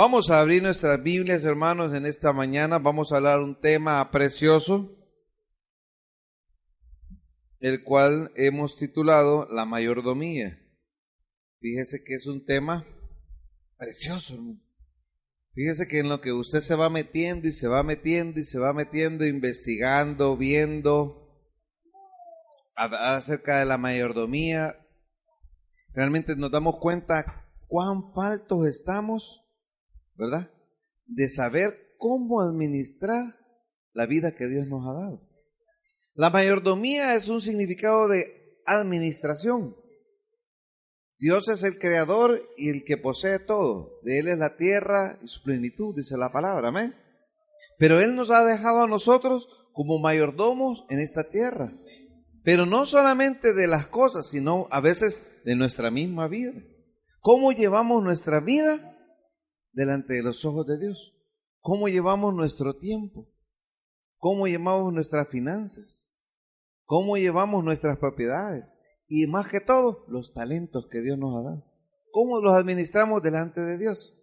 Vamos a abrir nuestras Biblias, hermanos, en esta mañana. Vamos a hablar un tema precioso, el cual hemos titulado La mayordomía. Fíjese que es un tema precioso. Fíjese que en lo que usted se va metiendo y se va metiendo y se va metiendo, investigando, viendo acerca de la mayordomía, realmente nos damos cuenta cuán faltos estamos ¿verdad? De saber cómo administrar la vida que Dios nos ha dado. La mayordomía es un significado de administración. Dios es el creador y el que posee todo. De Él es la tierra y su plenitud, dice la palabra, amén. Pero Él nos ha dejado a nosotros como mayordomos en esta tierra. Pero no solamente de las cosas, sino a veces de nuestra misma vida. ¿Cómo llevamos nuestra vida? Delante de los ojos de Dios? ¿Cómo llevamos nuestro tiempo? ¿Cómo llevamos nuestras finanzas? ¿Cómo llevamos nuestras propiedades? Y más que todo, los talentos que Dios nos ha dado. ¿Cómo los administramos delante de Dios?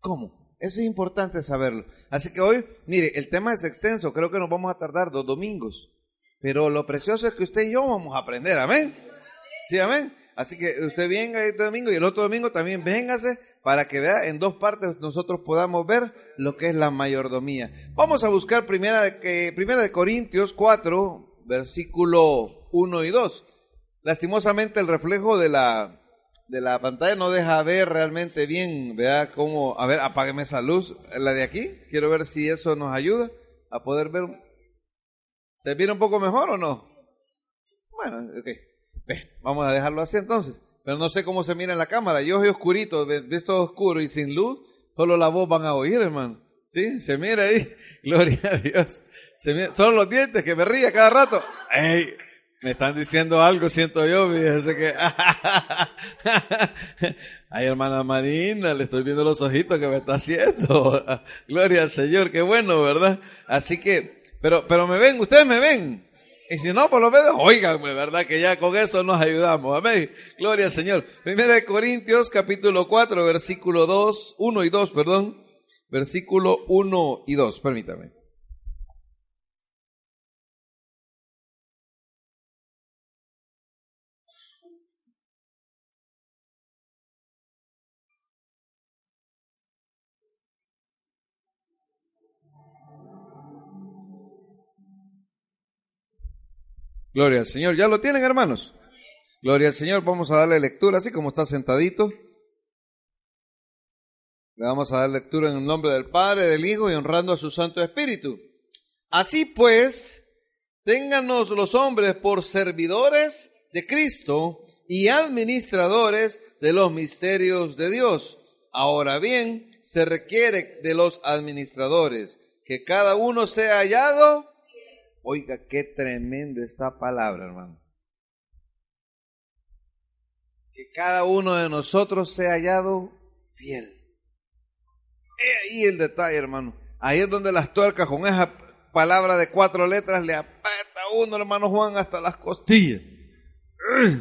¿Cómo? Eso es importante saberlo. Así que hoy, mire, el tema es extenso, creo que nos vamos a tardar dos domingos. Pero lo precioso es que usted y yo vamos a aprender, amén. Sí, amén. Así que usted venga este domingo y el otro domingo también véngase para que vea en dos partes nosotros podamos ver lo que es la mayordomía. Vamos a buscar primera de, que, primera de Corintios 4, versículo 1 y 2. Lastimosamente el reflejo de la, de la pantalla no deja ver realmente bien, vea cómo, a ver, apágueme esa luz, la de aquí, quiero ver si eso nos ayuda a poder ver. ¿Se viene un poco mejor o no? Bueno, ok vamos a dejarlo así entonces. Pero no sé cómo se mira en la cámara. Yo soy oscurito, ves todo oscuro y sin luz, solo la voz van a oír, hermano. ¿Sí? Se mira ahí. Gloria a Dios. Se Son los dientes que me ríe cada rato. ¡Ey! Me están diciendo algo, siento yo, fíjese que... Ay, hermana Marina, le estoy viendo los ojitos que me está haciendo. Gloria al Señor, qué bueno, ¿verdad? Así que, pero, pero me ven, ustedes me ven. Y si no, por lo menos, oiganme, ¿verdad? Que ya con eso nos ayudamos. Amén. Gloria al Señor. Primera de Corintios, capítulo 4, versículo 2, 1 y 2, perdón. Versículo 1 y 2, permítame. Gloria al Señor. ¿Ya lo tienen, hermanos? Gloria al Señor. Vamos a darle lectura, así como está sentadito. Le vamos a dar lectura en el nombre del Padre, del Hijo y honrando a su Santo Espíritu. Así pues, ténganos los hombres por servidores de Cristo y administradores de los misterios de Dios. Ahora bien, se requiere de los administradores que cada uno sea hallado Oiga, qué tremenda esta palabra, hermano. Que cada uno de nosotros sea hallado fiel. He ahí el detalle, hermano. Ahí es donde las tuercas con esa palabra de cuatro letras le aprieta a uno, hermano Juan, hasta las costillas.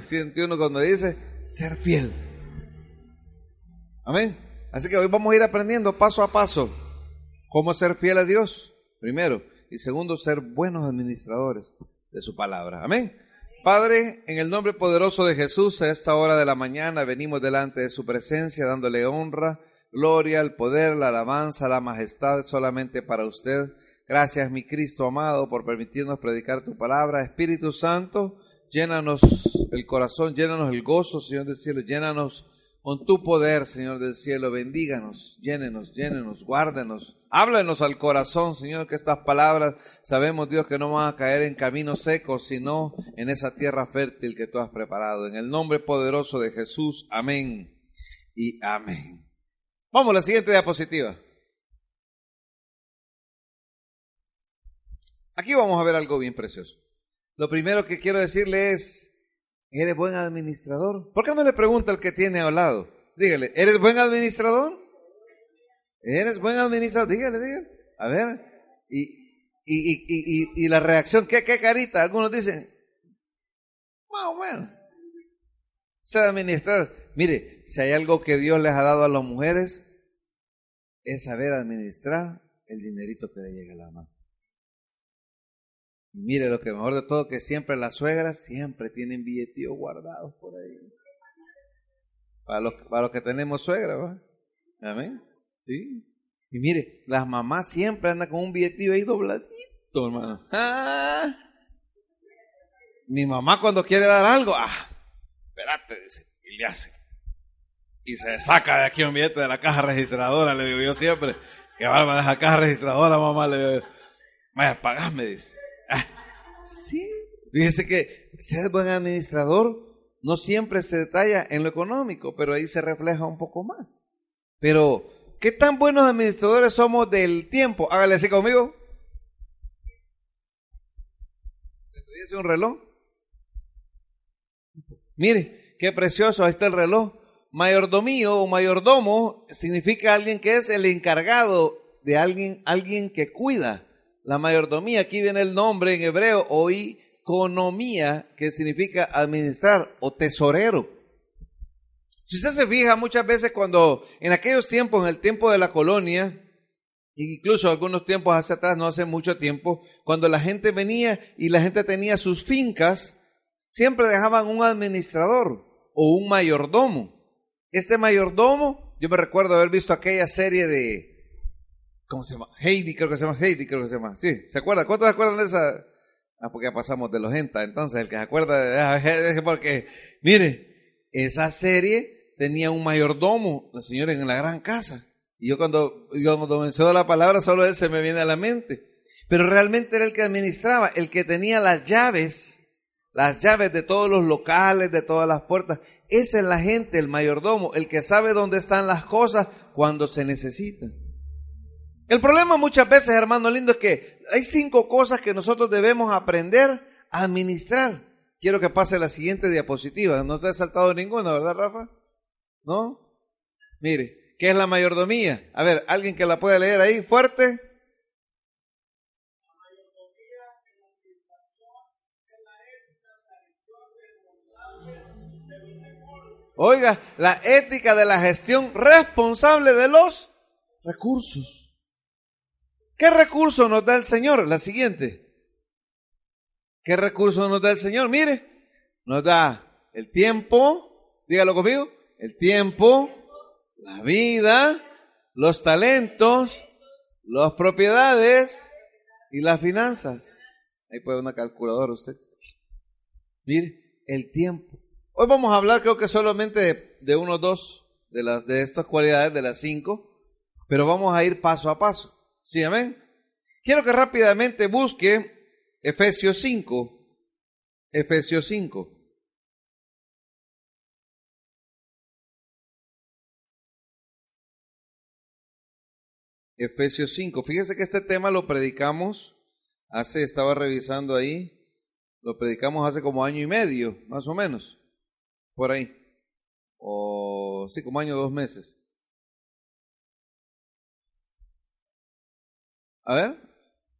Siente uno cuando dice ser fiel. Amén. Así que hoy vamos a ir aprendiendo paso a paso cómo ser fiel a Dios. Primero, y segundo, ser buenos administradores de su palabra. Amén. Padre, en el nombre poderoso de Jesús, a esta hora de la mañana venimos delante de su presencia dándole honra, gloria, el poder, la alabanza, la majestad solamente para usted. Gracias, mi Cristo amado, por permitirnos predicar tu palabra. Espíritu Santo, llénanos el corazón, llénanos el gozo, Señor del cielo, llénanos con tu poder, Señor del cielo, bendíganos, llénenos, llénenos, guárdenos, háblanos al corazón, Señor, que estas palabras sabemos, Dios, que no van a caer en caminos secos, sino en esa tierra fértil que tú has preparado. En el nombre poderoso de Jesús, amén y amén. Vamos a la siguiente diapositiva. Aquí vamos a ver algo bien precioso. Lo primero que quiero decirle es, ¿eres buen administrador? ¿Por qué no le pregunta al que tiene al lado? Dígale, ¿eres buen administrador? ¿Eres buen administrador? Dígale, dígale. A ver. Y, y, y, y, la reacción, ¿qué, ¿qué carita? Algunos dicen, más o menos. Sé administrar. Mire, si hay algo que Dios les ha dado a las mujeres, es saber administrar el dinerito que le llega a la mano. Mire, lo que mejor de todo, que siempre las suegras siempre tienen billetíos guardados por ahí. Para los, para los que tenemos suegra, ¿va? Amén. Sí. Y mire, las mamás siempre andan con un billetillo ahí dobladito, hermano. Ah. Mi mamá cuando quiere dar algo, ah, espérate, dice, y le hace. Y se saca de aquí un billete de la caja registradora, le digo yo siempre. Que bárbara esa caja registradora, mamá, le digo. Vaya, pagame, dice. Ah, sí. Fíjese que ser buen administrador no siempre se detalla en lo económico, pero ahí se refleja un poco más. Pero, ¿qué tan buenos administradores somos del tiempo? Hágale así conmigo. ¿Le un reloj? Mire, qué precioso, ahí está el reloj. Mayordomío o mayordomo significa alguien que es el encargado de alguien, alguien que cuida. La mayordomía, aquí viene el nombre en hebreo, o economía, que significa administrar o tesorero. Si usted se fija muchas veces cuando en aquellos tiempos, en el tiempo de la colonia, incluso algunos tiempos hacia atrás, no hace mucho tiempo, cuando la gente venía y la gente tenía sus fincas, siempre dejaban un administrador o un mayordomo. Este mayordomo, yo me recuerdo haber visto aquella serie de, ¿cómo se llama? Heidi, creo que se llama Heidi, creo que se llama. Sí, ¿se acuerda? ¿Cuántos se acuerdan de esa? Ah, porque ya pasamos de los genta, entonces el que se acuerda de, porque, mire, esa serie tenía un mayordomo, la señora en la gran casa. Y yo cuando, yo cuando menciono la palabra, solo él se me viene a la mente. Pero realmente era el que administraba, el que tenía las llaves las llaves de todos los locales, de todas las puertas. Esa es la gente, el mayordomo, el que sabe dónde están las cosas cuando se necesitan. El problema muchas veces, hermano lindo, es que hay cinco cosas que nosotros debemos aprender a administrar. Quiero que pase la siguiente diapositiva. No te ha saltado ninguna, ¿verdad, Rafa? ¿No? Mire, ¿qué es la mayordomía? A ver, alguien que la pueda leer ahí, fuerte. Oiga, la ética de la gestión responsable de los recursos. ¿Qué recurso nos da el Señor? La siguiente. ¿Qué recurso nos da el Señor? Mire, nos da el tiempo, dígalo conmigo, el tiempo, la vida, los talentos, las propiedades y las finanzas. Ahí puede una calculadora usted. Mire, el tiempo, Hoy vamos a hablar creo que solamente de, uno o dos de, las, de estas cualidades, de las cinco, pero vamos a ir paso a paso. ¿Sí, amén? Quiero que rápidamente busque Efesios 5. Efesios 5. Efesios 5. Fíjese que este tema lo predicamos hace, estaba revisando ahí, lo predicamos hace como año y medio, más o menos por ahí. O sí, como año, dos meses. A ver,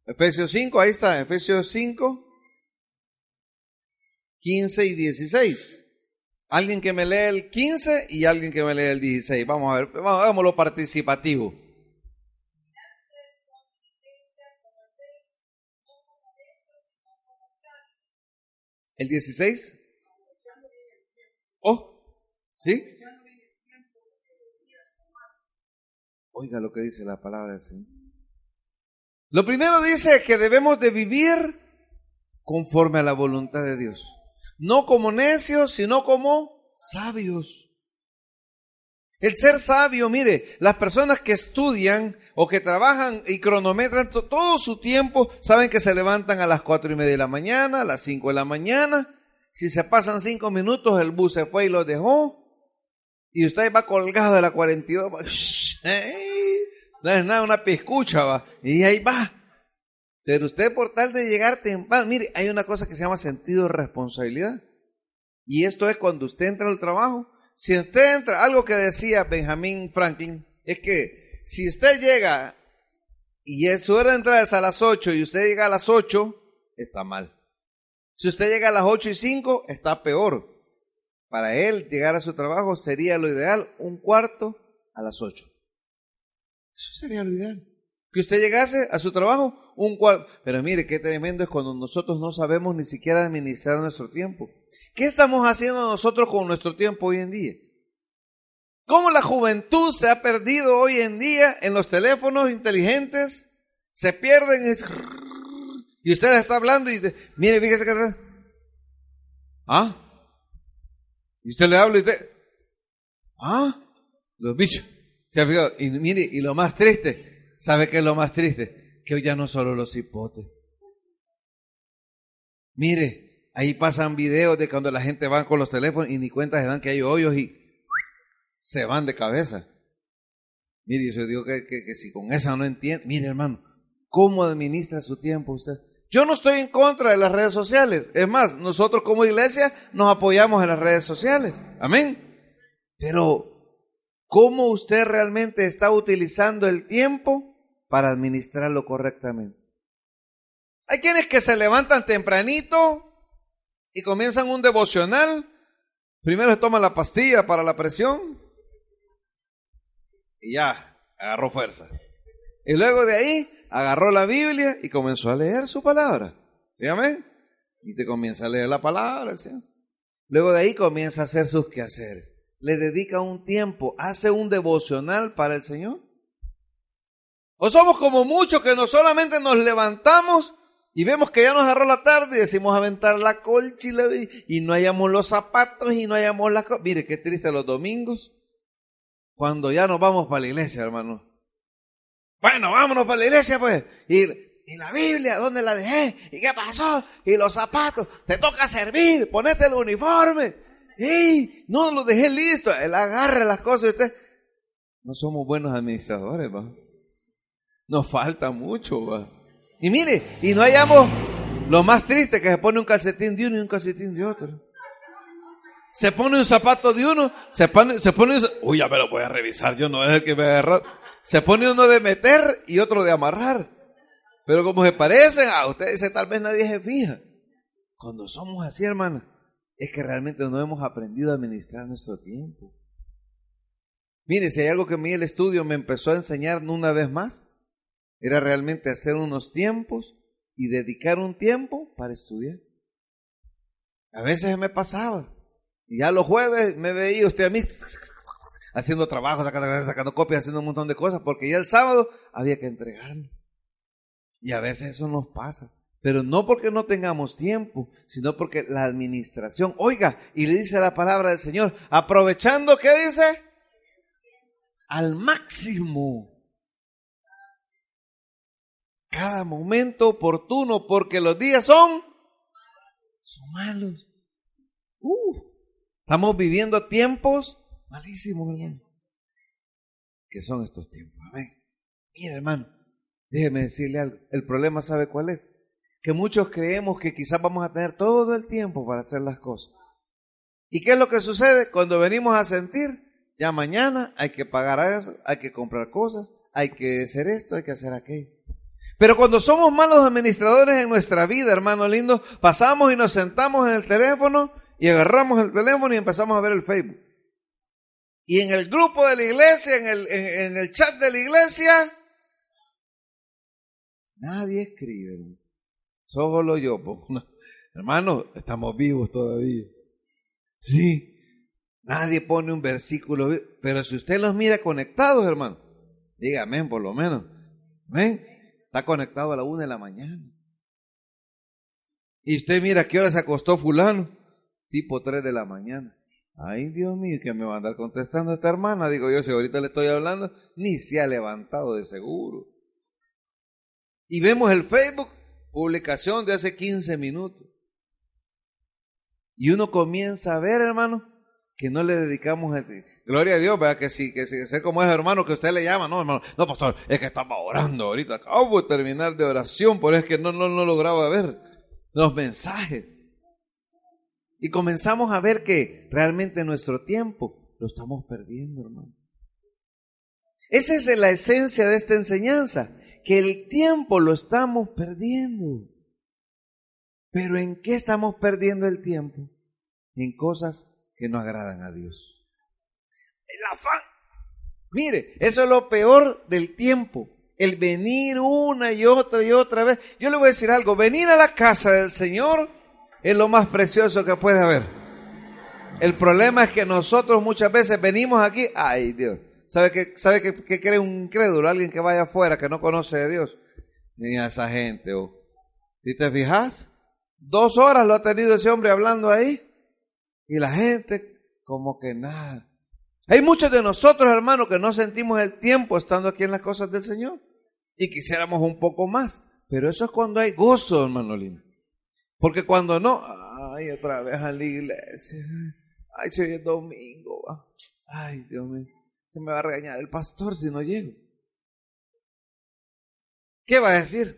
Efesios 5, ahí está, Efesios 5, 15 y 16. Alguien que me lee el 15 y alguien que me lee el 16. Vamos a ver, vamos, lo participativo. ¿El 16? Oh, ¿sí? Oiga lo que dice la palabra del Señor. Lo primero dice que debemos de vivir conforme a la voluntad de Dios. No como necios, sino como sabios. El ser sabio, mire, las personas que estudian o que trabajan y cronometran todo su tiempo, saben que se levantan a las cuatro y media de la mañana, a las cinco de la mañana, si se pasan cinco minutos, el bus se fue y lo dejó. Y usted va colgado de la 42. No es nada, una piscucha, va. Y ahí va. Pero usted por tal de llegar temprano, mire, hay una cosa que se llama sentido de responsabilidad. Y esto es cuando usted entra al trabajo. Si usted entra, algo que decía Benjamin Franklin, es que si usted llega y su hora de entrada es a las 8 y usted llega a las 8, está mal. Si usted llega a las 8 y 5, está peor. Para él llegar a su trabajo sería lo ideal un cuarto a las 8. Eso sería lo ideal. Que usted llegase a su trabajo un cuarto. Pero mire, qué tremendo es cuando nosotros no sabemos ni siquiera administrar nuestro tiempo. ¿Qué estamos haciendo nosotros con nuestro tiempo hoy en día? ¿Cómo la juventud se ha perdido hoy en día en los teléfonos inteligentes? Se pierden y usted está hablando y dice, mire, fíjese que. ¿Ah? Y usted le habla y usted, ¿ah? Los bichos. Y mire, y lo más triste, ¿sabe qué es lo más triste? Que hoy ya no solo los hipotes. Mire, ahí pasan videos de cuando la gente va con los teléfonos y ni cuenta se dan que hay hoyos y se van de cabeza. Mire, yo digo que, que, si con esa no entiende, mire hermano, ¿cómo administra su tiempo usted? Yo no estoy en contra de las redes sociales. Es más, nosotros como iglesia nos apoyamos en las redes sociales. Amén. Pero, ¿cómo usted realmente está utilizando el tiempo para administrarlo correctamente? Hay quienes que se levantan tempranito y comienzan un devocional. Primero se toman la pastilla para la presión y ya, agarró fuerza. Y luego de ahí agarró la Biblia y comenzó a leer su palabra. ¿Sí, amén? Y te comienza a leer la palabra. Luego de ahí comienza a hacer sus quehaceres. Le dedica un tiempo, hace un devocional para el Señor. O somos como muchos que no solamente nos levantamos y vemos que ya nos agarró la tarde y decimos aventar la colcha y, no hayamos los zapatos y no hayamos las cosas. Mire, qué triste los domingos cuando ya nos vamos para la iglesia, hermano. Bueno, vámonos para la iglesia, pues. Y, y la Biblia, ¿dónde la dejé? ¿Y qué pasó? Y los zapatos, te toca servir, ponete el uniforme. ¡Ey! No lo dejé listo. Él agarra las cosas y usted. No somos buenos administradores, va. Nos falta mucho, va. Y mire, y no hayamos lo más triste que se pone un calcetín de uno y un calcetín de otro. Se pone un zapato de uno, se pone, se pone, uy, ya me lo voy a revisar, yo no es el que me agarra. Se pone uno de meter y otro de amarrar. Pero como se parecen, a ustedes tal vez nadie se fija. Cuando somos así, hermano, es que realmente no hemos aprendido a administrar nuestro tiempo. Mire, si hay algo que a mí el estudio me empezó a enseñar una vez más, era realmente hacer unos tiempos y dedicar un tiempo para estudiar. A veces me pasaba. Y ya los jueves me veía usted a mí haciendo trabajo, sacando, sacando copias, haciendo un montón de cosas, porque ya el sábado había que entregarlo. Y a veces eso nos pasa. Pero no porque no tengamos tiempo, sino porque la administración, oiga, y le dice la palabra del Señor, aprovechando, ¿qué dice? Al máximo. Cada momento oportuno, porque los días son, son malos. Uh, estamos viviendo tiempos Malísimo, hermano. ¿Qué son estos tiempos? Amén. Mira, hermano, déjeme decirle algo. El problema, ¿sabe cuál es? Que muchos creemos que quizás vamos a tener todo el tiempo para hacer las cosas. ¿Y qué es lo que sucede? Cuando venimos a sentir, ya mañana hay que pagar eso, hay que comprar cosas, hay que hacer esto, hay que hacer aquello. Pero cuando somos malos administradores en nuestra vida, hermano lindo, pasamos y nos sentamos en el teléfono y agarramos el teléfono y empezamos a ver el Facebook. Y en el grupo de la iglesia, en el, en, el chat de la iglesia, nadie escribe. Solo yo. Hermano, estamos vivos todavía. Sí. Nadie pone un versículo. Pero si usted los mira conectados, hermano, dígame por lo menos. ¿Ven? Está conectado a la una de la mañana. Y usted mira qué hora se acostó fulano. Tipo tres de la mañana. Ay, Dios mío, que me va a andar contestando esta hermana. Digo yo, si ahorita le estoy hablando, ni se ha levantado de seguro. Y vemos el Facebook, publicación de hace 15 minutos. Y uno comienza a ver, hermano, que no le dedicamos, gloria a Dios, vea que sí, que sí, sé cómo es hermano que usted le llama, no hermano, no pastor, es que estaba orando ahorita, acabo de terminar de oración, por eso es que no, no, no lograba ver los mensajes. Y comenzamos a ver que realmente nuestro tiempo lo estamos perdiendo, hermano. Esa es la esencia de esta enseñanza, que el tiempo lo estamos perdiendo. Pero ¿en qué estamos perdiendo el tiempo? En cosas que no agradan a Dios. El afán. Mire, eso es lo peor del tiempo. El venir una y otra y otra vez. Yo le voy a decir algo. Venir a la casa del Señor es lo más precioso que puede haber. El problema es que nosotros muchas veces venimos aquí. Ay, Dios. ¿Sabe qué, sabe que, cree un incrédulo? Alguien que vaya afuera, que no conoce de Dios. Ni a esa gente. Oh. ¿Y te fijas? Dos horas lo ha tenido ese hombre hablando ahí. Y la gente como que nada. Hay muchos de nosotros, hermanos, que no sentimos el tiempo estando aquí en las cosas del Señor. Y quisiéramos un poco más. Pero eso es cuando hay gozo, hermano lindo. Porque cuando no, ay, otra vez a la iglesia. Ay, si hoy es domingo. Ay, Dios mío. Que me va a regañar el pastor si no llego. ¿Qué va a decir?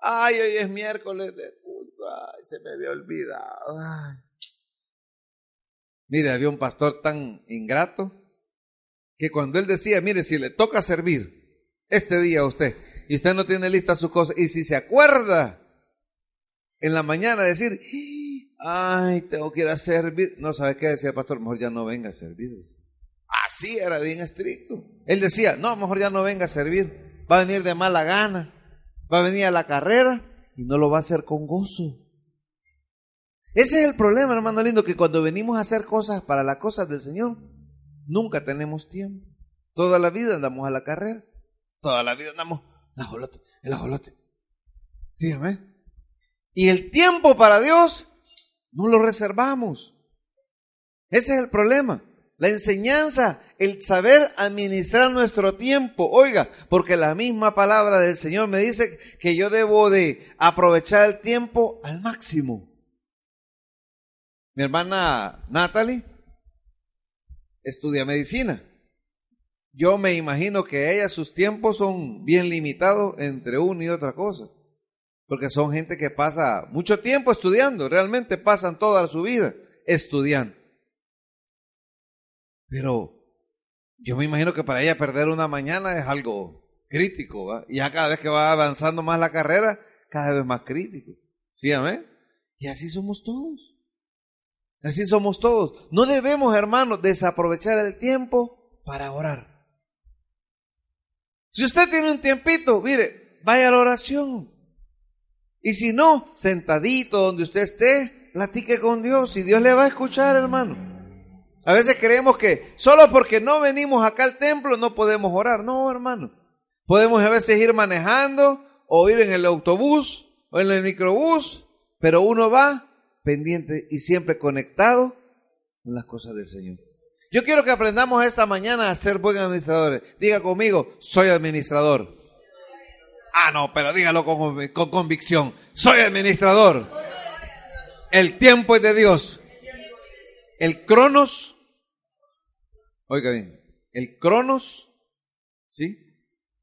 Ay, hoy es miércoles de culto. Ay, se me había olvidado. Ay. Mire, había un pastor tan ingrato que cuando él decía, mire, si le toca servir este día a usted y usted no tiene lista sus cosas, y si se acuerda en la mañana decir, ay, tengo que ir a servir, no sabe qué decía el pastor, mejor ya no venga a servir. Así era bien estricto. Él decía, no, mejor ya no venga a servir, va a venir de mala gana, va a venir a la carrera y no lo va a hacer con gozo. Ese es el problema, hermano lindo, que cuando venimos a hacer cosas para las cosas del Señor, nunca tenemos tiempo. Toda la vida andamos a la carrera. Toda la vida andamos el ajolote, el. ¿Sí, Y el tiempo para Dios no lo reservamos. Ese es el problema. La enseñanza, el saber administrar nuestro tiempo. Oiga, porque la misma palabra del Señor me dice que yo debo de aprovechar el tiempo al máximo. Mi hermana Natalie estudia medicina. Yo me imagino que ella, sus tiempos son bien limitados entre una y otra cosa. Porque son gente que pasa mucho tiempo estudiando, realmente pasan toda su vida estudiando. Pero yo me imagino que para ella perder una mañana es algo crítico, Y ya cada vez que va avanzando más la carrera, cada vez más crítico. ¿Sí, amén? Y así somos todos. Así somos todos. No debemos, hermanos, desaprovechar el tiempo para orar. Si usted tiene un tiempito, mire, vaya a la oración. Y si no, sentadito donde usted esté, platique con Dios y Dios le va a escuchar, hermano. A veces creemos que solo porque no venimos acá al templo no podemos orar. No, hermano. Podemos a veces ir manejando o ir en el autobús o en el microbús, pero uno va pendiente y siempre conectado con las cosas del Señor. Yo quiero que aprendamos esta mañana a ser buenos administradores. Diga conmigo, soy administrador. Ah, no, pero dígalo con, con convicción. Soy administrador. El tiempo es de Dios. El cronos, oiga bien, el cronos, ¿sí?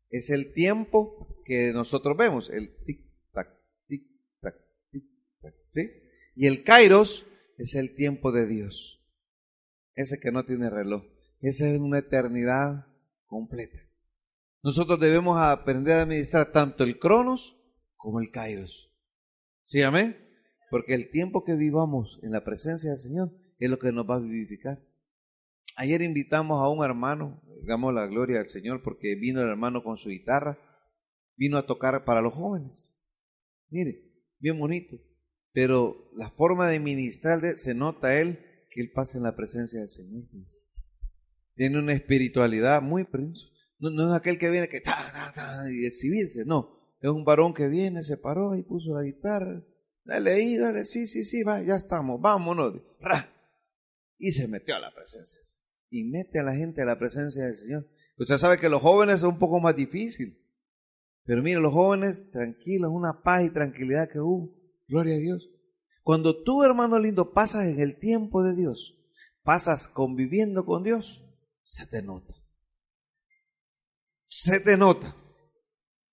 Es el tiempo que nosotros vemos, el tic-tac, tic-tac, tic-tac, ¿sí? Y el kairos es el tiempo de Dios. Ese que no tiene reloj. Esa es una eternidad completa. Nosotros debemos aprender a administrar tanto el cronos como el kairos. ¿Sí, amén? Porque el tiempo que vivamos en la presencia del Señor es lo que nos va a vivificar. Ayer invitamos a un hermano, digamos la gloria al Señor, porque vino el hermano con su guitarra, vino a tocar para los jóvenes. Mire, bien bonito pero la forma de ministrar se nota él que él pasa en la presencia del Señor. Tiene una espiritualidad muy no, no, es aquel que viene que y exhibirse, no. Es un varón que viene, se paró y puso la guitarra. Dale ahí, dale, sí, sí, sí, va, ya estamos, vámonos. Y se metió a la presencia. Y mete a la gente a la presencia del Señor. Usted sabe que los jóvenes es un poco más difícil. Pero mire, los jóvenes tranquilos, una paz y tranquilidad que hubo. Gloria a Dios. Cuando tú, hermano lindo, pasas en el tiempo de Dios, pasas conviviendo con Dios, se te nota. Se te nota.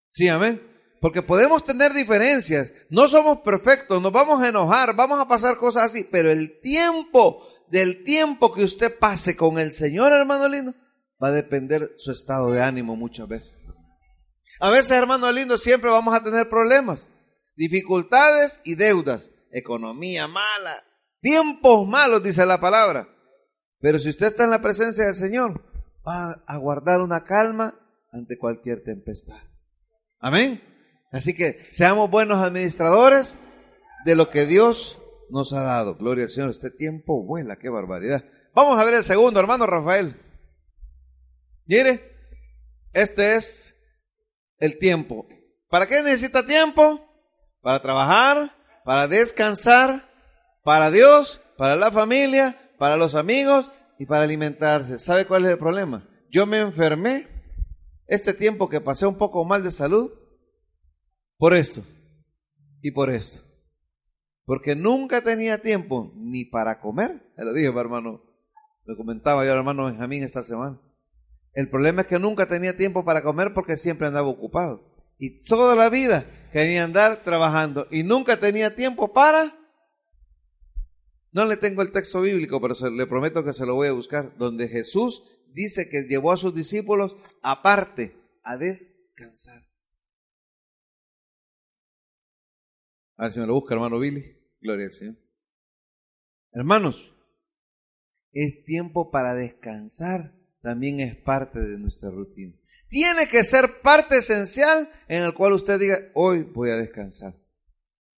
Sí, amén. Porque podemos tener diferencias, no somos perfectos, nos vamos a enojar, vamos a pasar cosas así, pero el tiempo, del tiempo que usted pase con el Señor, hermano lindo, va a depender su estado de ánimo muchas veces. A veces, hermano lindo, siempre vamos a tener problemas, dificultades y deudas, economía mala, tiempos malos, dice la palabra. Pero si usted está en la presencia del Señor, va a guardar una calma ante cualquier tempestad. Amén. Así que seamos buenos administradores de lo que Dios nos ha dado. Gloria al Señor. Este tiempo vuela, qué barbaridad. Vamos a ver el segundo, hermano Rafael. Mire, este es el tiempo. ¿Para qué necesita tiempo? Para trabajar, para descansar, para Dios, para la familia, para los amigos y para alimentarse. ¿Sabe cuál es el problema? Yo me enfermé este tiempo que pasé un poco mal de salud por esto y por esto. Porque nunca tenía tiempo ni para comer. Se lo dije, hermano. Me comentaba yo al hermano Benjamín esta semana. El problema es que nunca tenía tiempo para comer porque siempre andaba ocupado. Y toda la vida quería andar trabajando y nunca tenía tiempo para... No le tengo el texto bíblico, pero le prometo que se lo voy a buscar, donde Jesús dice que llevó a sus discípulos aparte a descansar. A ver si me lo busca, hermano Billy. Gloria al Señor. Hermanos, es tiempo para descansar. También es parte de nuestra rutina. Tiene que ser parte esencial en el cual usted diga, hoy voy a descansar.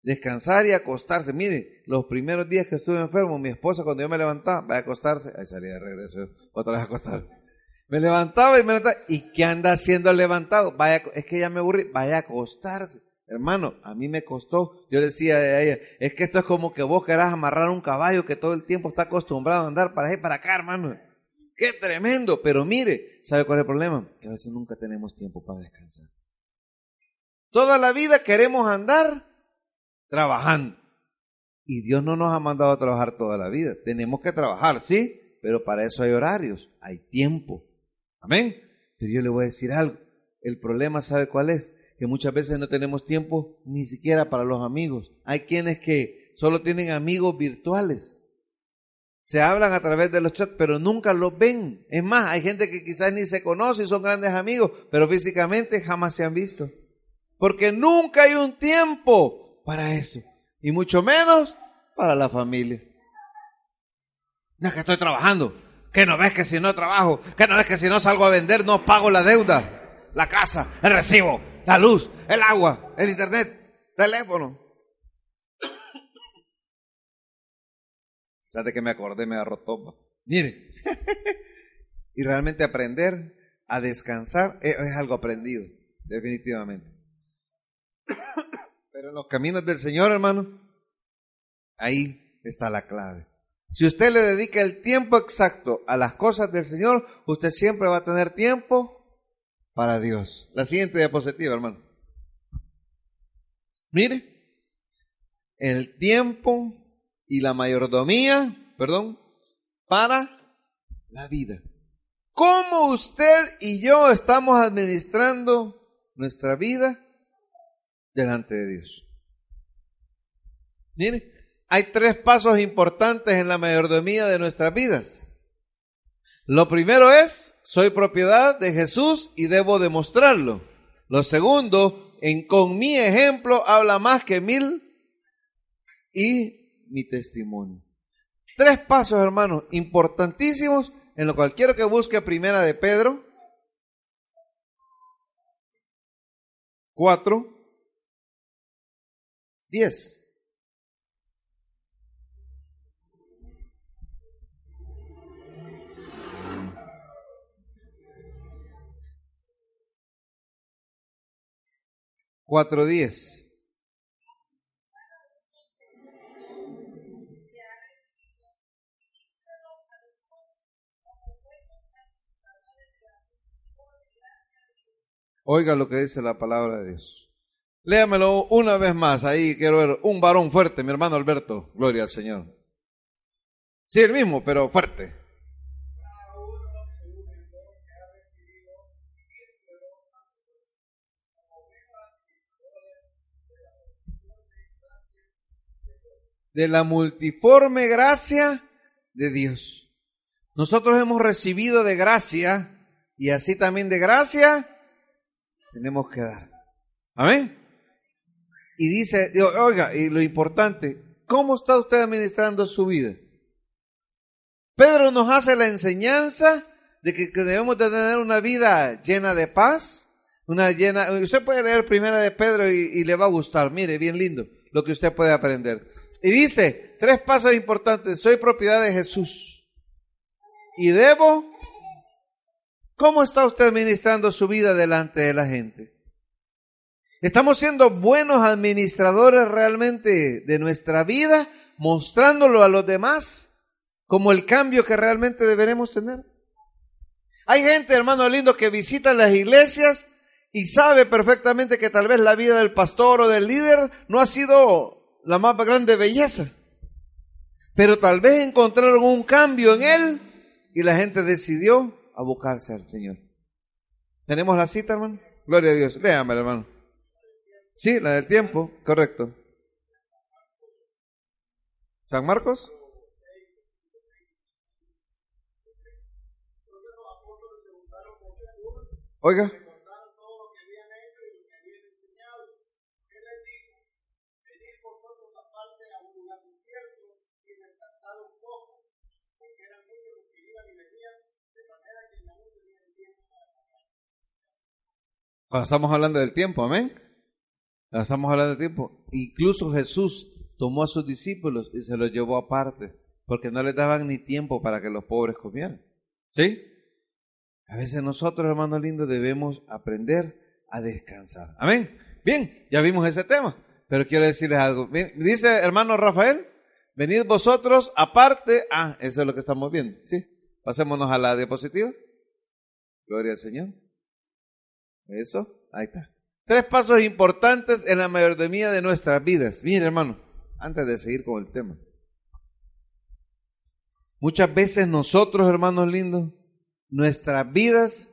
Descansar y acostarse. Mire, los primeros días que estuve enfermo, mi esposa cuando yo me levantaba, vaya a acostarse, ahí salía de regreso, otra vez a acostar. Me levantaba y me levantaba, ¿y qué anda haciendo levantado? Vaya, es que ya me aburrí, vaya a acostarse. Hermano, a mí me costó, yo decía a ella, es que esto es como que vos querás amarrar un caballo que todo el tiempo está acostumbrado a andar para allá y para acá, hermano. Qué tremendo, pero mire, ¿sabe cuál es el problema? Que a veces nunca tenemos tiempo para descansar. Toda la vida queremos andar trabajando. Y Dios no nos ha mandado a trabajar toda la vida. Tenemos que trabajar, sí, pero para eso hay horarios, hay tiempo. Amén. Pero yo le voy a decir algo. El problema, ¿sabe cuál es? Que muchas veces no tenemos tiempo ni siquiera para los amigos. Hay quienes que solo tienen amigos virtuales. Se hablan a través de los chats, pero nunca los ven. Es más, hay gente que quizás ni se conoce y son grandes amigos, pero físicamente jamás se han visto. Porque nunca hay un tiempo para eso. Y mucho menos para la familia. No es que estoy trabajando. Que no ves que si no trabajo, que no ves que si no salgo a vender no pago la deuda, la casa, el recibo, la luz, el agua, el internet, teléfono. ¿Sabe que me acordé? Me agarró Mire, y realmente aprender a descansar es, es algo aprendido, definitivamente. Pero en los caminos del Señor, hermano, ahí está la clave. Si usted le dedica el tiempo exacto a las cosas del Señor, usted siempre va a tener tiempo para Dios. La siguiente diapositiva, hermano. Mire, el tiempo y la mayordomía, perdón, para la vida. ¿Cómo usted y yo estamos administrando nuestra vida delante de Dios? Mire, hay tres pasos importantes en la mayordomía de nuestras vidas. Lo primero es, soy propiedad de Jesús y debo demostrarlo. Lo segundo, en, con mi ejemplo habla más que mil y mi testimonio. Tres pasos, hermanos, importantísimos en lo cual quiero que busque primera de Pedro. Cuatro. Diez. Diez Oiga lo que dice la palabra de Dios. Léamelo una vez más. Ahí quiero ver un varón fuerte, mi hermano Alberto. Gloria al Señor. Sí, el mismo, pero fuerte. De la multiforme gracia de Dios. Nosotros hemos recibido de gracia y así también de gracia tenemos que dar. Amén. Y dice, oiga, y lo importante, ¿cómo está usted administrando su vida? Pedro nos hace la enseñanza de que, debemos de tener una vida llena de paz, una llena, usted puede leer primera de Pedro y, y le va a gustar, mire, bien lindo lo que usted puede aprender. Y dice, tres pasos importantes, soy propiedad de Jesús y debo, ¿cómo está usted administrando su vida delante de la gente? ¿Estamos siendo buenos administradores realmente de nuestra vida, mostrándolo a los demás? como el cambio que realmente deberemos tener. Hay gente, hermano lindo, que visita las iglesias y sabe perfectamente que tal vez la vida del pastor o del líder no ha sido la más grande belleza. Pero tal vez encontraron un cambio en él y la gente decidió abocarse al Señor. ¿Tenemos la cita, hermano? Gloria a Dios. Léame, hermano. Sí, la del tiempo, correcto. ¿San Marcos? Oiga. Cuando estamos hablando del tiempo, amén. Estamos hablando del tiempo. Incluso Jesús tomó a sus discípulos y se los llevó aparte, porque no les daban ni tiempo para que los pobres comieran. ¿Sí? A veces nosotros, hermanos lindos, debemos aprender a descansar. Amén. Bien, ya vimos ese tema, pero quiero decirles algo. dice hermano Rafael, venid vosotros aparte. Ah, eso es lo que estamos viendo. Sí, pasémonos a la diapositiva. Gloria al Señor. Eso, ahí está. Tres pasos importantes en la mayordomía de nuestras vidas. Mire, hermano, antes de seguir con el tema. Muchas veces nosotros, hermanos lindos, nuestras vidas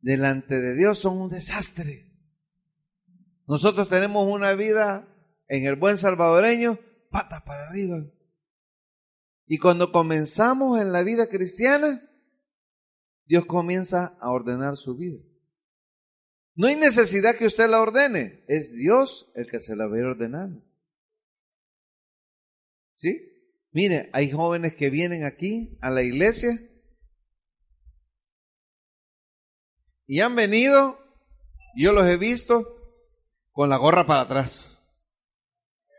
delante de Dios son un desastre. Nosotros tenemos una vida en el buen salvadoreño, pata para arriba. Y cuando comenzamos en la vida cristiana, Dios comienza a ordenar su vida. No hay necesidad que usted la ordene, es Dios el que se la va ordenando. ¿Sí? Mire, hay jóvenes que vienen aquí a la iglesia Y han venido, yo los he visto, con la gorra para atrás,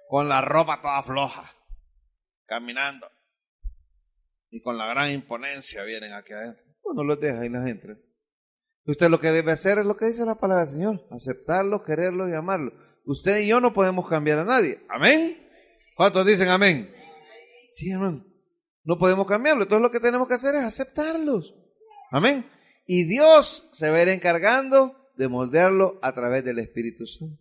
con la ropa toda floja, caminando. Y con la gran imponencia vienen aquí adentro. Uno los deja y las entra. Usted lo que debe hacer es lo que dice la palabra del Señor, aceptarlo, quererlo y amarlo. Usted y yo no podemos cambiar a nadie. Amén. ¿Cuántos dicen amén? Sí, hermano. No podemos cambiarlo. Entonces lo que tenemos que hacer es aceptarlos. Amén. Y Dios se va a ir encargando de moldearlo a través del Espíritu Santo.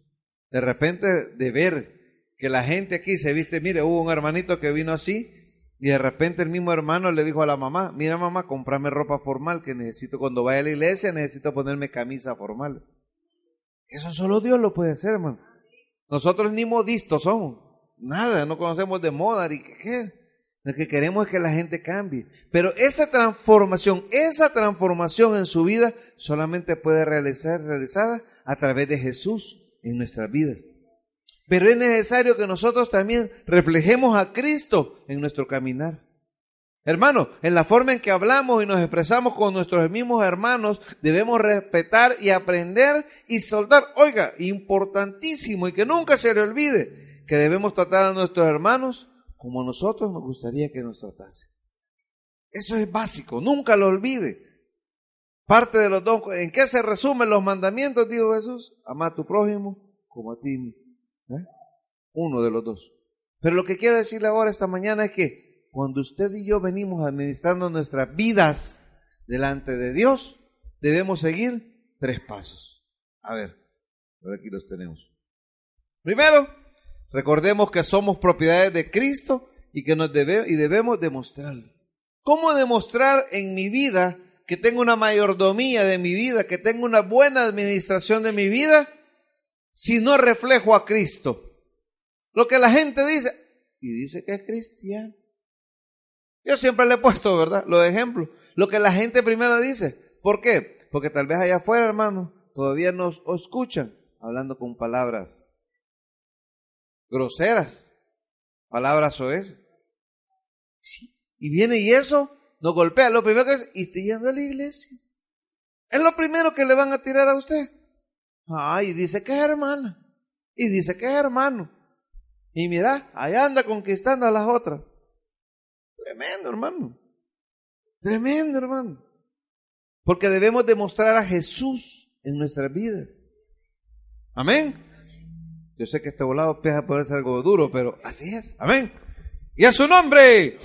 De repente de ver que la gente aquí se viste, mire, hubo un hermanito que vino así y de repente el mismo hermano le dijo a la mamá, mira mamá, comprame ropa formal que necesito cuando vaya a la iglesia, necesito ponerme camisa formal. Eso solo Dios lo puede hacer, hermano. Nosotros ni modistos somos. Nada, no conocemos de moda ni qué. Lo que queremos es que la gente cambie. Pero esa transformación, esa transformación en su vida solamente puede realizar realizada a través de Jesús en nuestras vidas. Pero es necesario que nosotros también reflejemos a Cristo en nuestro caminar. Hermano, en la forma en que hablamos y nos expresamos con nuestros mismos hermanos, debemos respetar y aprender y soltar. Oiga, importantísimo y que nunca se le olvide que debemos tratar a nuestros hermanos como nosotros nos gustaría que nos tratase. Eso es básico, nunca lo olvide. Parte de los dos, ¿en qué se resumen los mandamientos? Dijo Jesús, ama a tu prójimo como a ti ¿Eh? Uno de los dos. Pero lo que quiero decirle ahora esta mañana es que cuando usted y yo venimos administrando nuestras vidas delante de Dios, debemos seguir tres pasos. A ver, aquí los tenemos. Primero, Recordemos que somos propiedades de Cristo y que nos debe, y debemos demostrarlo. ¿Cómo demostrar en mi vida que tengo una mayordomía de mi vida, que tengo una buena administración de mi vida, si no reflejo a Cristo? Lo que la gente dice, y dice que es cristiano. Yo siempre le he puesto, ¿verdad? Los ejemplos. Lo que la gente primero dice. ¿Por qué? Porque tal vez allá afuera, hermano, todavía nos escuchan hablando con palabras groseras, palabras oesas. Sí. Y viene y eso nos golpea. Lo primero que es, y estoy yendo a la iglesia. Es lo primero que le van a tirar a usted. Ay, y dice que es hermana. Y dice que es hermano. Y mira, allá anda conquistando a las otras. Tremendo, hermano. Tremendo, hermano. Porque debemos demostrar a Jesús en nuestras vidas. Amén. Yo sé que este volado empieza a poder ser algo duro, pero así es. Amén. Y a su nombre.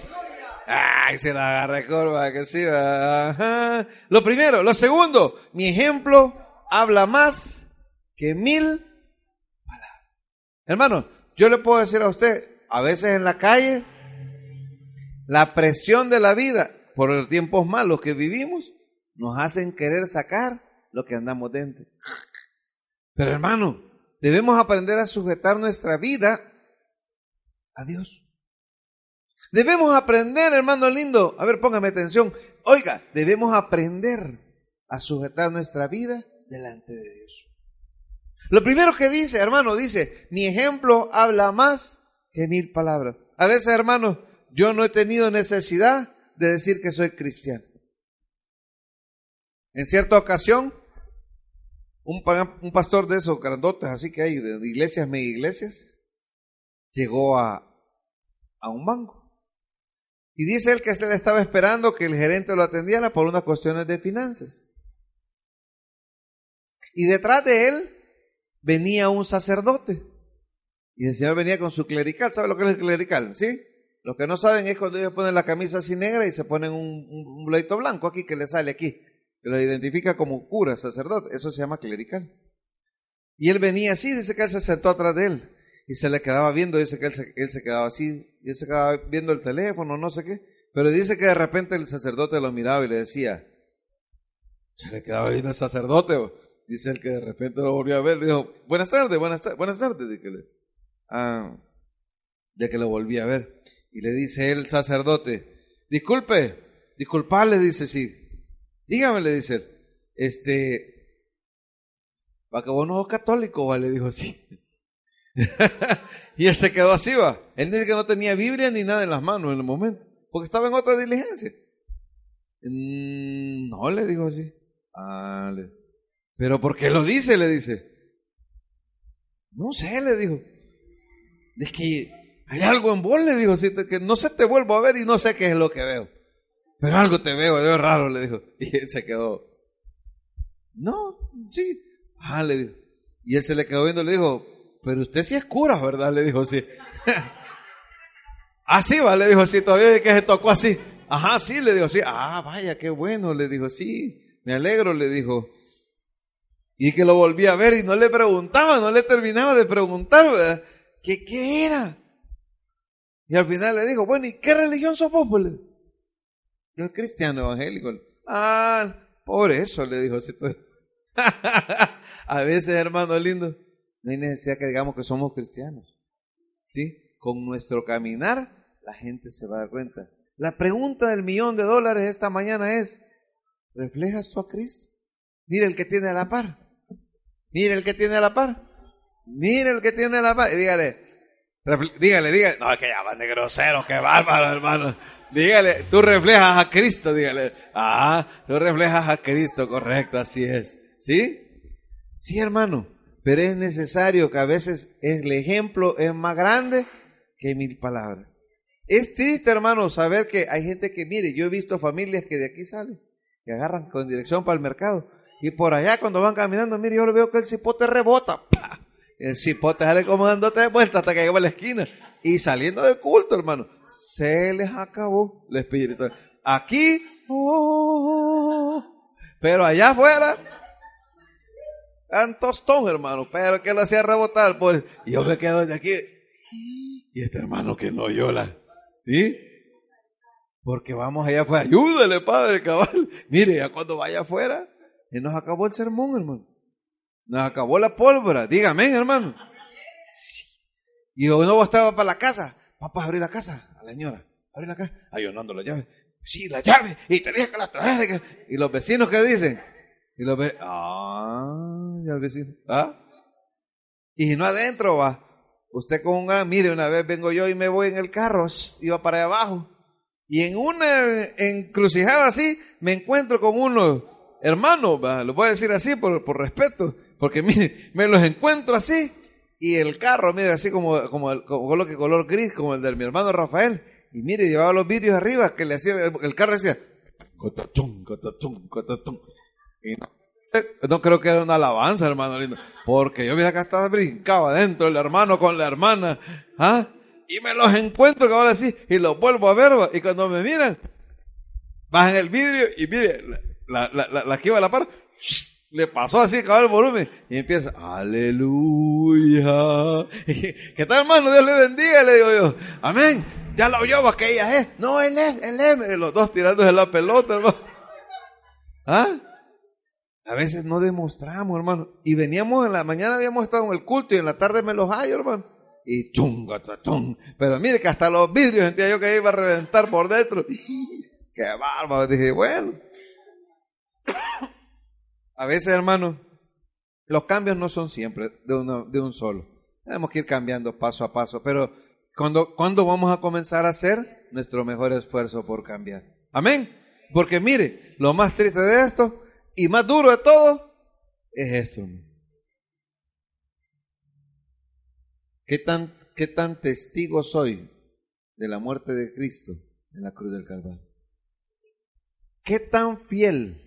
Ay, se la agarra corva, que sí. Lo primero. Lo segundo, mi ejemplo habla más que mil palabras. Hermano, yo le puedo decir a usted, a veces en la calle, la presión de la vida por los tiempos malos que vivimos nos hacen querer sacar lo que andamos dentro. Pero hermano, debemos aprender a sujetar nuestra vida a Dios. Debemos aprender, hermano lindo, a ver, póngame atención. Oiga, debemos aprender a sujetar nuestra vida delante de Dios. Lo primero que dice, hermano, dice, mi ejemplo habla más que mil palabras. A veces, hermano, yo no he tenido necesidad de decir que soy cristiano. En cierta ocasión, un, pastor de esos grandotes, así que hay, de iglesias, mega iglesias, llegó a, a un banco. Y dice él que él estaba esperando que el gerente lo atendiera por unas cuestiones de finanzas. Y detrás de él venía un sacerdote. Y el Señor venía con su clerical. ¿Sabe lo que es el clerical? ¿Sí? Los que no saben es cuando ellos ponen la camisa así negra y se ponen un, un, blanco aquí que le sale aquí. Que lo identifica como cura, sacerdote. Eso se llama clerical. Y él venía así, dice que él se sentó atrás de él. Y se le quedaba viendo, dice que él se, él se quedaba así. Y él se quedaba viendo el teléfono, no sé qué. Pero dice que de repente el sacerdote lo miraba y le decía, se le quedaba viendo el sacerdote. Dice el que de repente lo volvió a ver, dijo, buenas tardes, buenas, tardes, buenas tardes. De que, ah, de que lo volví a ver. Y le dice el sacerdote, disculpe, disculpale, dice, sí. Dígame, le dice, este, para que vos no sos católico, va, le dijo, sí. y él se quedó así, va. Él dice que no tenía Biblia ni nada en las manos en el momento, porque estaba en otra diligencia. Mm, no, le dijo así. Ah, pero ¿por qué lo dice? Le dice. No sé, le dijo. Es que hay algo en vos, le dijo, que no sé, te vuelvo a ver y no sé qué es lo que veo. Pero algo te veo, veo raro, le dijo. Y él se quedó. No, sí. Ah, le dijo. Y él se le quedó viendo le dijo, pero usted sí es cura, ¿verdad? Le dijo, sí. así va, le dijo, sí, todavía que se tocó así. Ajá, sí, le dijo, sí. Ah, vaya, qué bueno, le dijo, sí. Me alegro, le dijo. Y que lo volví a ver y no le preguntaba, no le terminaba de preguntar. ¿Qué, qué era? Y al final le dijo, bueno, ¿y qué religión sos vos? Pues yo cristiano evangélico. Ah, por eso le dijo. a veces, hermano lindo, no hay necesidad que digamos que somos cristianos. ¿Sí? Con nuestro caminar, la gente se va a dar cuenta. La pregunta del millón de dólares esta mañana es, ¿reflejas tú a Cristo? Mira el que tiene a la par. Mire el que tiene la par. Mire el que tiene la par. Y dígale, dígale, dígale. No, es que ya van de grosero, qué bárbaro, hermano. Dígale, tú reflejas a Cristo, dígale. Ah, tú reflejas a Cristo, correcto, así es. ¿Sí? Sí, hermano. Pero es necesario que a veces el ejemplo es más grande que mil palabras. Es triste, hermano, saber que hay gente que, mire, yo he visto familias que de aquí salen, que agarran con dirección para el mercado y por allá cuando van caminando, mire, yo le veo que el cipote rebota. El cipote sale como dando tres vueltas hasta que llega a la esquina. Y saliendo del culto, hermano, se les acabó el espíritu. Aquí, oh, pero allá afuera, eran tostón, hermano, pero que lo hacía rebotar. Pues, y yo me quedo de aquí. Y este hermano que no llora, ¿Sí? Porque vamos allá afuera. Ayúdele, padre, cabal. Mire, ya cuando vaya afuera, y nos acabó el sermón, hermano. Nos acabó la pólvora. Dígame, hermano. Y uno estaba para la casa. Papá, abrí la casa a la señora. Abrí la casa. Ayunando la llave. Sí, la llave. Y tenía que la traer. Y los vecinos, ¿qué dicen? Y los vecinos. Ah, ya el vecino. ¿Ah? Y no adentro va. Usted con un gran, mire, una vez vengo yo y me voy en el carro, iba para allá abajo. Y en una encrucijada así, me encuentro con unos hermanos, lo voy a decir así por, por respeto, porque mire, me los encuentro así, y el carro, mire, así como, como, el, color gris, como el de mi hermano Rafael, y mire, llevaba los vidrios arriba, que le hacía, el carro decía, y no, no creo que era una alabanza, hermano lindo. Porque yo mira acá estaba brincaba adentro el hermano con la hermana. ¿ah? Y me los encuentro que ahora así y los vuelvo a ver. Y cuando me miran, bajan el vidrio y mire, la, la, la, la que iba a la par, le pasó así, acabó el volumen. Y empieza, aleluya. ¿Qué tal, hermano? Dios le bendiga, le digo yo. Amén. Ya lo oyó, que ella es. No, él es, él es. Los dos tirándose la pelota, hermano. ¿Ah? A veces no demostramos, hermano. Y veníamos en la mañana, habíamos estado en el culto y en la tarde me los hallo, hermano. Y chunga, chum. Pero mire que hasta los vidrios sentía yo que iba a reventar por dentro. Qué bárbaro. Dije, bueno. A veces, hermano, los cambios no son siempre de, uno, de un solo. Tenemos que ir cambiando paso a paso. Pero cuando, ¿cuándo vamos a comenzar a hacer nuestro mejor esfuerzo por cambiar? Amén. Porque mire, lo más triste de esto y más duro de todo es esto. ¿Qué tan, ¿Qué tan testigo soy de la muerte de Cristo en la cruz del Calvario? ¿Qué tan fiel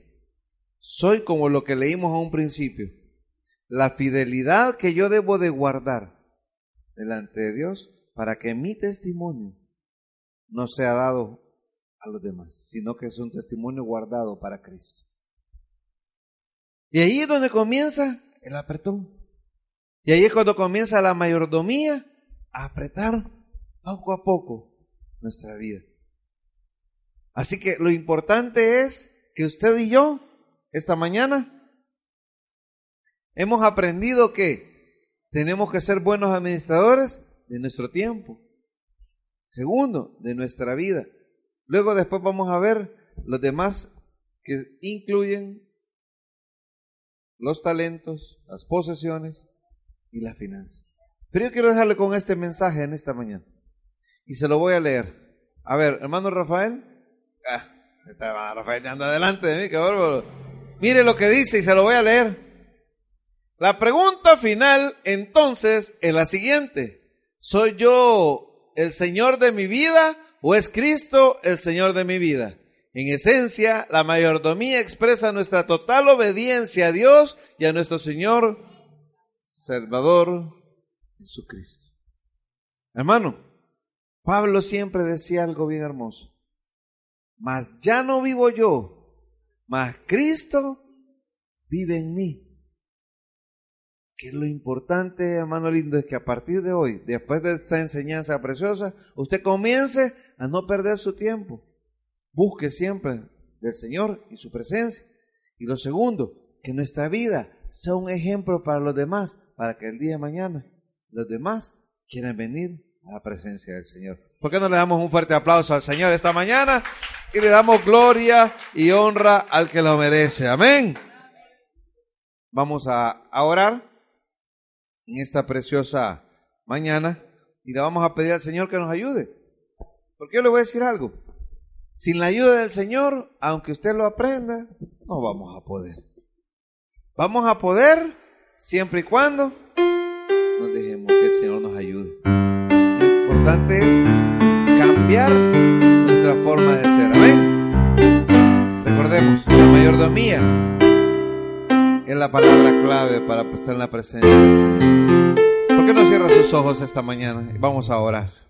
soy como lo que leímos a un principio? La fidelidad que yo debo de guardar delante de Dios para que mi testimonio no sea dado a los demás, sino que es un testimonio guardado para Cristo. Y ahí es donde comienza el apretón. Y ahí es cuando comienza la mayordomía a apretar poco a poco nuestra vida. Así que lo importante es que usted y yo, esta mañana, hemos aprendido que tenemos que ser buenos administradores de nuestro tiempo. Segundo, de nuestra vida. Luego después vamos a ver los demás que incluyen los talentos, las posesiones y las finanzas. Pero yo quiero dejarle con este mensaje en esta mañana. Y se lo voy a leer. A ver, hermano Rafael. Ah, Rafael anda delante de mí, qué bárbaro. Mire lo que dice y se lo voy a leer. La pregunta final entonces es la siguiente. ¿Soy yo el Señor de mi vida o es Cristo el Señor de mi vida? En esencia, la mayordomía expresa nuestra total obediencia a Dios y a nuestro Señor Salvador Jesucristo. Hermano, Pablo siempre decía algo bien hermoso. Mas ya no vivo yo, mas Cristo vive en mí. Que lo importante, hermano lindo, es que a partir de hoy, después de esta enseñanza preciosa, usted comience a no perder su tiempo Busque siempre del Señor y su presencia. Y lo segundo, que nuestra vida sea un ejemplo para los demás, para que el día de mañana los demás quieran venir a la presencia del Señor. ¿Por qué no le damos un fuerte aplauso al Señor esta mañana y le damos gloria y honra al que lo merece? Amén. Vamos a, orar en esta preciosa mañana y le vamos a pedir al Señor que nos ayude. Porque yo le voy a decir algo. Sin la ayuda del Señor, aunque usted lo aprenda, no vamos a poder. Vamos a poder siempre y cuando nos dejemos que el Señor nos ayude. Importante es cambiar nuestra forma de ser. Amén. Recordemos, la mayordomía es la palabra clave para estar en la presencia del Señor. ¿Por qué no cierra sus ojos esta mañana? Vamos a orar.